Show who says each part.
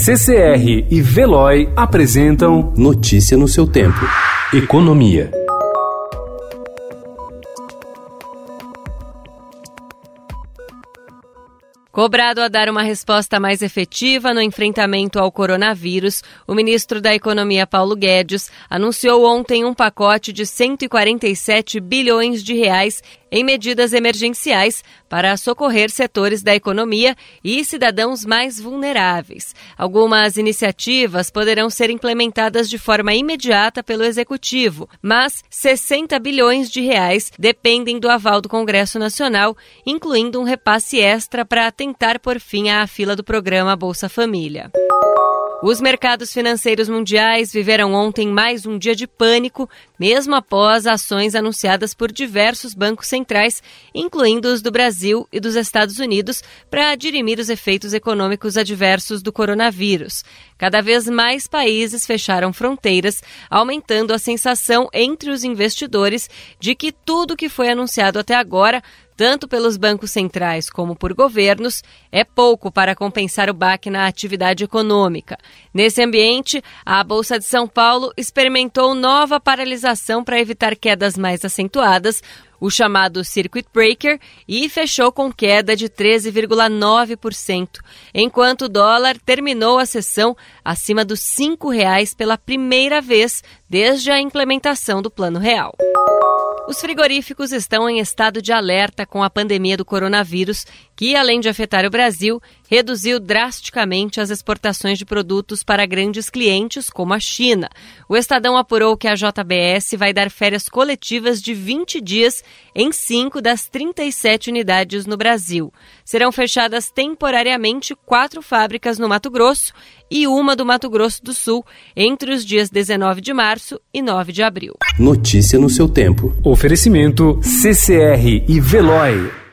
Speaker 1: CCR e Veloy apresentam
Speaker 2: Notícia no seu tempo.
Speaker 1: Economia.
Speaker 3: Cobrado a dar uma resposta mais efetiva no enfrentamento ao coronavírus, o ministro da Economia Paulo Guedes anunciou ontem um pacote de 147 bilhões de reais em medidas emergenciais para socorrer setores da economia e cidadãos mais vulneráveis. Algumas iniciativas poderão ser implementadas de forma imediata pelo executivo, mas 60 bilhões de reais dependem do aval do Congresso Nacional, incluindo um repasse extra para tentar por fim à fila do programa Bolsa Família. Os mercados financeiros mundiais viveram ontem mais um dia de pânico, mesmo após ações anunciadas por diversos bancos centrais, incluindo os do Brasil e dos Estados Unidos, para dirimir os efeitos econômicos adversos do coronavírus. Cada vez mais países fecharam fronteiras, aumentando a sensação entre os investidores de que tudo que foi anunciado até agora tanto pelos bancos centrais como por governos, é pouco para compensar o baque na atividade econômica. Nesse ambiente, a Bolsa de São Paulo experimentou nova paralisação para evitar quedas mais acentuadas, o chamado Circuit Breaker, e fechou com queda de 13,9%, enquanto o dólar terminou a sessão acima dos R$ 5,00 pela primeira vez desde a implementação do Plano Real. Os frigoríficos estão em estado de alerta com a pandemia do coronavírus, que, além de afetar o Brasil, reduziu drasticamente as exportações de produtos para grandes clientes, como a China. O Estadão apurou que a JBS vai dar férias coletivas de 20 dias em cinco das 37 unidades no Brasil. Serão fechadas temporariamente quatro fábricas no Mato Grosso e uma do Mato Grosso do Sul entre os dias 19 de março e 9 de abril.
Speaker 2: Notícia no seu tempo.
Speaker 1: Oferecimento CCR e Veloy.